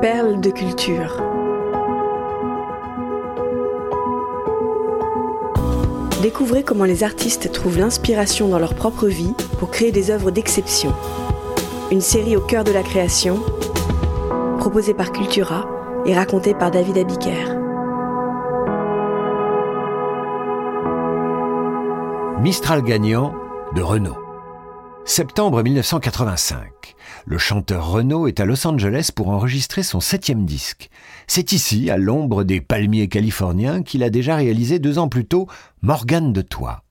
Perles de culture. Découvrez comment les artistes trouvent l'inspiration dans leur propre vie pour créer des œuvres d'exception. Une série au cœur de la création, proposée par Cultura et racontée par David Abiker. Mistral gagnant de Renault. Septembre 1985. Le chanteur Renault est à Los Angeles pour enregistrer son septième disque. C'est ici, à l'ombre des palmiers californiens, qu'il a déjà réalisé deux ans plus tôt Morgane de Toi.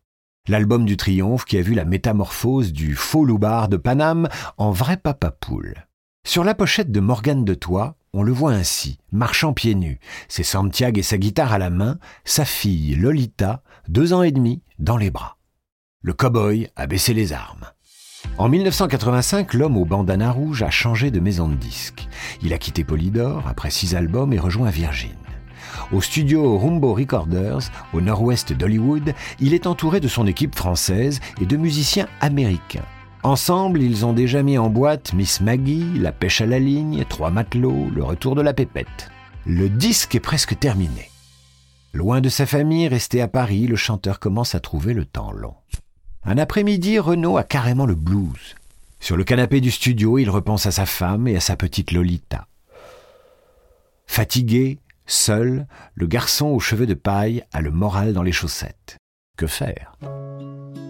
L'album du triomphe qui a vu la métamorphose du faux loupard de Paname en vrai papa poule. Sur la pochette de Morgane de Toi, on le voit ainsi, marchant pieds nus, ses Santiago et sa guitare à la main, sa fille Lolita, deux ans et demi, dans les bras. Le cow-boy a baissé les armes. En 1985, l'homme au bandana rouge a changé de maison de disques. Il a quitté Polydor après six albums et rejoint Virgin. Au studio Rumbo Recorders, au nord-ouest d'Hollywood, il est entouré de son équipe française et de musiciens américains. Ensemble, ils ont déjà mis en boîte Miss Maggie, La pêche à la ligne, Trois matelots, Le retour de la pépette. Le disque est presque terminé. Loin de sa famille, resté à Paris, le chanteur commence à trouver le temps long. Un après-midi, Renaud a carrément le blues. Sur le canapé du studio, il repense à sa femme et à sa petite Lolita. Fatigué, seul, le garçon aux cheveux de paille a le moral dans les chaussettes. Que faire?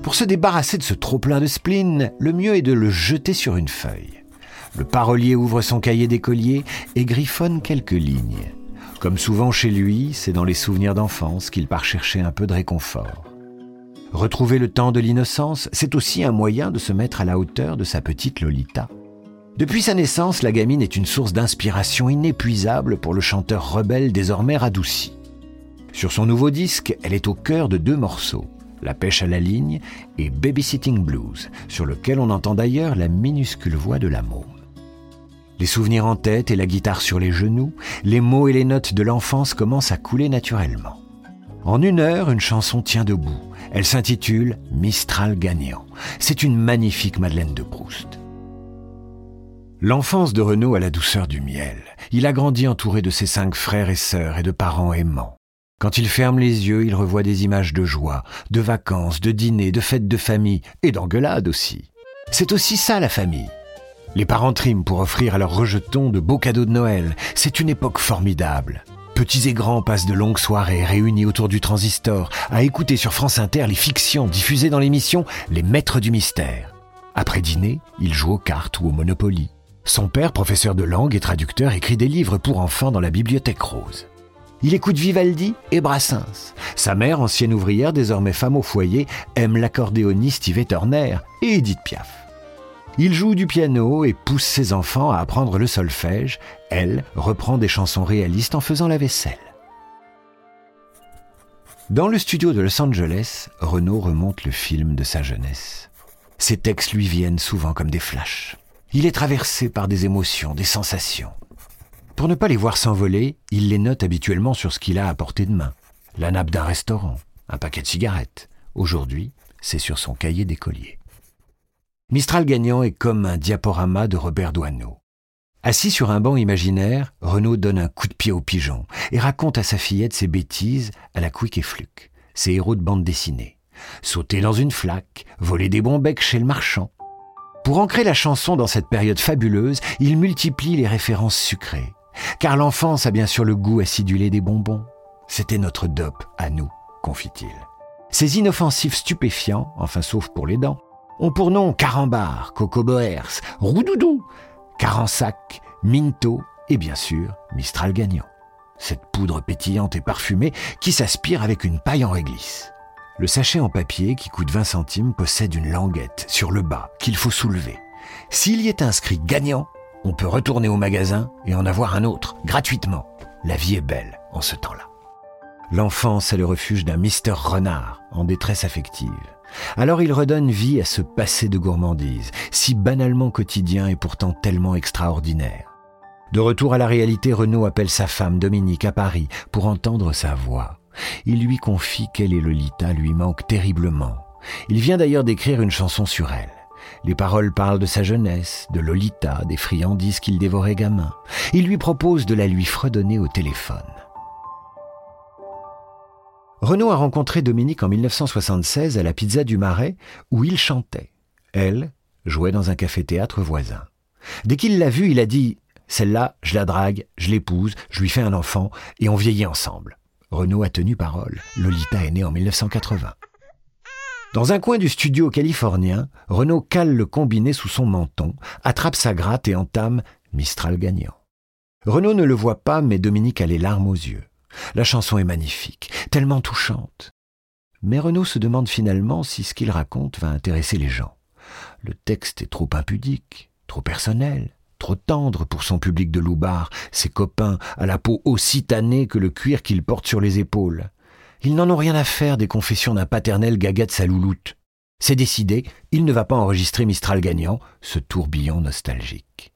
Pour se débarrasser de ce trop-plein de spleen, le mieux est de le jeter sur une feuille. Le parolier ouvre son cahier d'écolier et griffonne quelques lignes. Comme souvent chez lui, c'est dans les souvenirs d'enfance qu'il part chercher un peu de réconfort. Retrouver le temps de l'innocence, c'est aussi un moyen de se mettre à la hauteur de sa petite Lolita. Depuis sa naissance, la gamine est une source d'inspiration inépuisable pour le chanteur rebelle désormais radouci. Sur son nouveau disque, elle est au cœur de deux morceaux, La pêche à la ligne et Babysitting Blues, sur lequel on entend d'ailleurs la minuscule voix de la môme. Les souvenirs en tête et la guitare sur les genoux, les mots et les notes de l'enfance commencent à couler naturellement. En une heure, une chanson tient debout. Elle s'intitule Mistral gagnant. C'est une magnifique Madeleine de Proust. L'enfance de Renaud a la douceur du miel. Il a grandi entouré de ses cinq frères et sœurs et de parents aimants. Quand il ferme les yeux, il revoit des images de joie, de vacances, de dîners, de fêtes de famille et d'engueulades aussi. C'est aussi ça la famille. Les parents triment pour offrir à leurs rejetons de beaux cadeaux de Noël. C'est une époque formidable. Petits et grands passent de longues soirées réunis autour du transistor à écouter sur France Inter les fictions diffusées dans l'émission Les Maîtres du Mystère. Après dîner, ils jouent aux cartes ou au Monopoly. Son père, professeur de langue et traducteur, écrit des livres pour enfants dans la bibliothèque rose. Il écoute Vivaldi et Brassens. Sa mère, ancienne ouvrière, désormais femme au foyer, aime l'accordéoniste Yves Turner et Edith Piaf. Il joue du piano et pousse ses enfants à apprendre le solfège. Elle reprend des chansons réalistes en faisant la vaisselle. Dans le studio de Los Angeles, Renaud remonte le film de sa jeunesse. Ses textes lui viennent souvent comme des flashs. Il est traversé par des émotions, des sensations. Pour ne pas les voir s'envoler, il les note habituellement sur ce qu'il a à portée de main. La nappe d'un restaurant, un paquet de cigarettes. Aujourd'hui, c'est sur son cahier d'écolier. Mistral gagnant est comme un diaporama de Robert Doisneau. Assis sur un banc imaginaire, Renaud donne un coup de pied au pigeon et raconte à sa fillette ses bêtises à la quick et fluke, ses héros de bande dessinée. Sauter dans une flaque, voler des bons becs chez le marchand. Pour ancrer la chanson dans cette période fabuleuse, il multiplie les références sucrées. Car l'enfance a bien sûr le goût acidulé des bonbons. C'était notre dope à nous, confie-t-il. Ces inoffensifs stupéfiants, enfin sauf pour les dents, ont pour nom Carambar, Coco Boers, Roudoudou, Carensac, Minto et bien sûr Mistral gagnant. Cette poudre pétillante et parfumée qui s'aspire avec une paille en réglisse. Le sachet en papier qui coûte 20 centimes possède une languette sur le bas qu'il faut soulever. S'il y est inscrit gagnant, on peut retourner au magasin et en avoir un autre, gratuitement. La vie est belle en ce temps-là. L'enfance est le refuge d'un Mister Renard en détresse affective. Alors il redonne vie à ce passé de gourmandise, si banalement quotidien et pourtant tellement extraordinaire. De retour à la réalité, Renaud appelle sa femme Dominique à Paris pour entendre sa voix. Il lui confie qu'elle et Lolita lui manquent terriblement. Il vient d'ailleurs d'écrire une chanson sur elle. Les paroles parlent de sa jeunesse, de Lolita, des friandises qu'il dévorait gamin. Il lui propose de la lui fredonner au téléphone. Renaud a rencontré Dominique en 1976 à la Pizza du Marais où il chantait. Elle jouait dans un café-théâtre voisin. Dès qu'il l'a vue, il a dit Celle-là, je la drague, je l'épouse, je lui fais un enfant et on vieillit ensemble. Renaud a tenu parole. Lolita est née en 1980. Dans un coin du studio californien, Renaud cale le combiné sous son menton, attrape sa gratte et entame Mistral gagnant. Renaud ne le voit pas, mais Dominique a les larmes aux yeux. La chanson est magnifique, tellement touchante. Mais Renaud se demande finalement si ce qu'il raconte va intéresser les gens. Le texte est trop impudique, trop personnel, trop tendre pour son public de loubar, ses copains à la peau aussi tannée que le cuir qu'il porte sur les épaules. Ils n'en ont rien à faire des confessions d'un paternel gaga de sa louloute. C'est décidé, il ne va pas enregistrer Mistral gagnant, ce tourbillon nostalgique.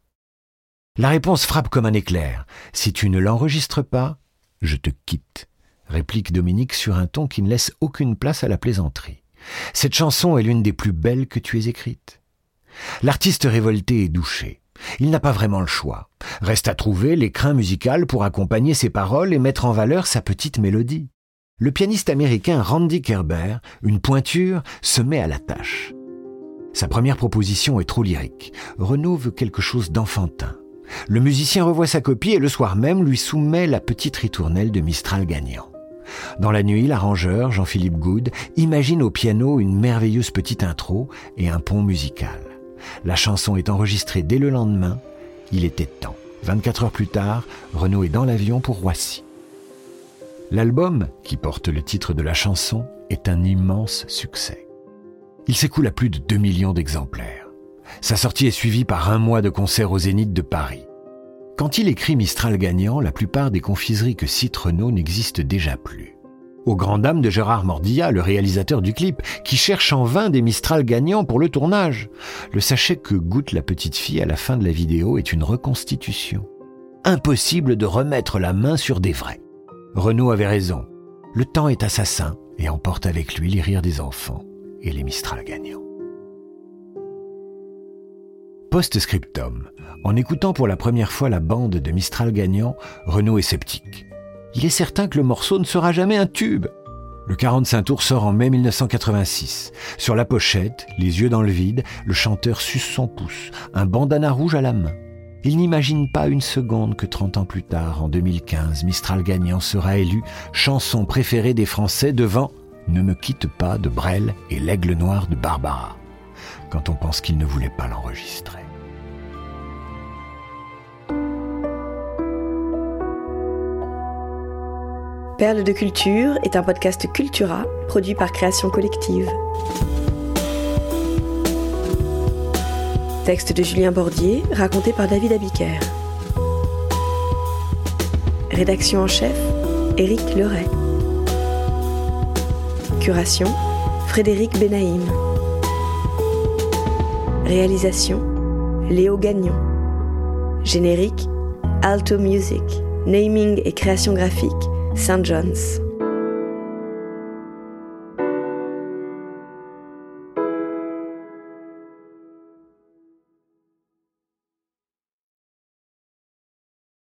La réponse frappe comme un éclair. Si tu ne l'enregistres pas, je te quitte, réplique Dominique sur un ton qui ne laisse aucune place à la plaisanterie. Cette chanson est l'une des plus belles que tu aies écrites. L'artiste révolté est douché. Il n'a pas vraiment le choix. Reste à trouver l'écrin musical pour accompagner ses paroles et mettre en valeur sa petite mélodie le pianiste américain Randy Kerber, une pointure, se met à la tâche. Sa première proposition est trop lyrique. Renaud veut quelque chose d'enfantin. Le musicien revoit sa copie et le soir même lui soumet la petite ritournelle de Mistral gagnant. Dans la nuit, l'arrangeur, Jean-Philippe Good, imagine au piano une merveilleuse petite intro et un pont musical. La chanson est enregistrée dès le lendemain. Il était temps. 24 heures plus tard, Renaud est dans l'avion pour Roissy. L'album, qui porte le titre de la chanson, est un immense succès. Il s'écoule à plus de 2 millions d'exemplaires. Sa sortie est suivie par un mois de concerts au Zénith de Paris. Quand il écrit Mistral gagnant, la plupart des confiseries que cite Renault n'existent déjà plus. Au grand dam de Gérard Mordia, le réalisateur du clip, qui cherche en vain des Mistral gagnants pour le tournage. Le sachet que goûte la petite fille à la fin de la vidéo est une reconstitution. Impossible de remettre la main sur des vrais. Renaud avait raison. Le temps est assassin et emporte avec lui les rires des enfants et les Mistral gagnants. Post-scriptum. En écoutant pour la première fois la bande de Mistral gagnant, Renaud est sceptique. Il est certain que le morceau ne sera jamais un tube. Le 45 tours sort en mai 1986. Sur la pochette, les yeux dans le vide, le chanteur suce son pouce, un bandana rouge à la main. Il n'imagine pas une seconde que 30 ans plus tard, en 2015, Mistral gagnant sera élu chanson préférée des Français devant Ne me quitte pas de Brel et L'aigle noir de Barbara, quand on pense qu'il ne voulait pas l'enregistrer. Perle de culture est un podcast Cultura produit par Création Collective. Texte de Julien Bordier, raconté par David Abiker. Rédaction en chef, Éric Leray. Curation, Frédéric Benaïm. Réalisation, Léo Gagnon. Générique, Alto Music. Naming et création graphique, St. John's.